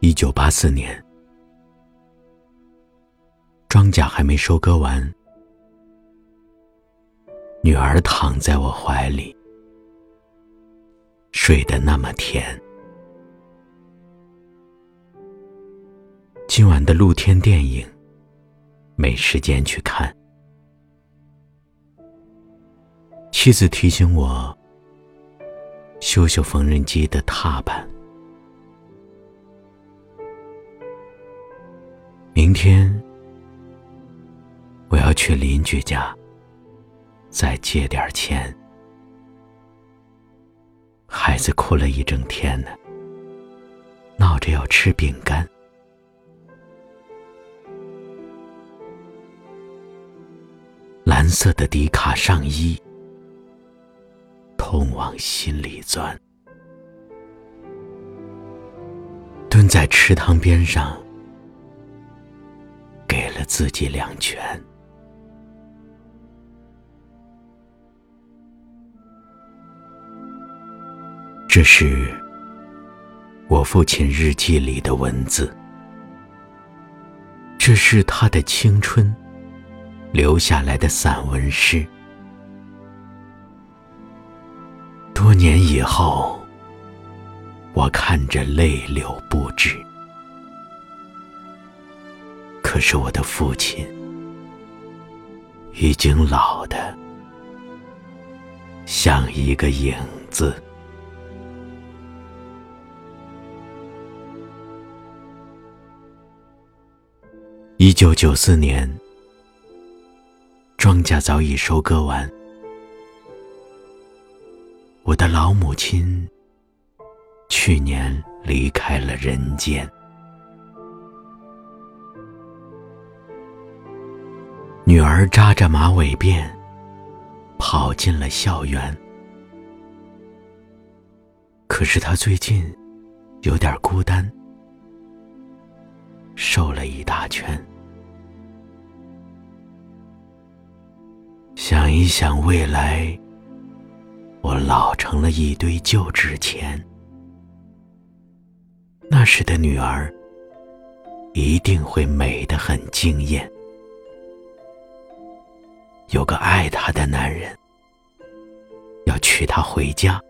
一九八四年，庄稼还没收割完，女儿躺在我怀里，睡得那么甜。今晚的露天电影，没时间去看。妻子提醒我，修修缝纫机的踏板。明天去邻居家，再借点钱。孩子哭了一整天呢，闹着要吃饼干。蓝色的迪卡上衣，痛往心里钻。蹲在池塘边上。给了自己两拳。这是我父亲日记里的文字，这是他的青春留下来的散文诗。多年以后，我看着泪流不止。可是我的父亲已经老的像一个影子。一九九四年，庄稼早已收割完，我的老母亲去年离开了人间。女儿扎着马尾辫，跑进了校园。可是她最近有点孤单，瘦了一大圈。想一想未来，我老成了一堆旧纸钱，那时的女儿一定会美得很惊艳。有个爱她的男人要娶她回家，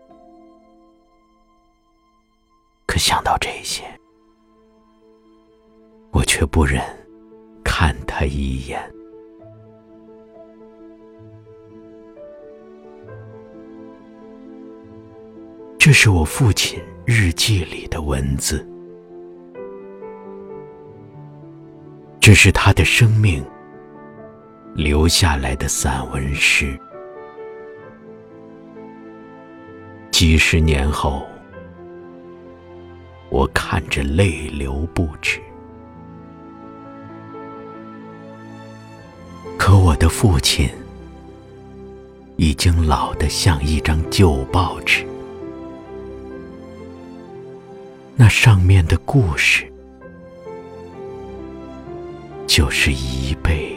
可想到这些，我却不忍看他一眼。这是我父亲日记里的文字，这是他的生命。留下来的散文诗，几十年后，我看着泪流不止。可我的父亲已经老得像一张旧报纸，那上面的故事，就是一辈。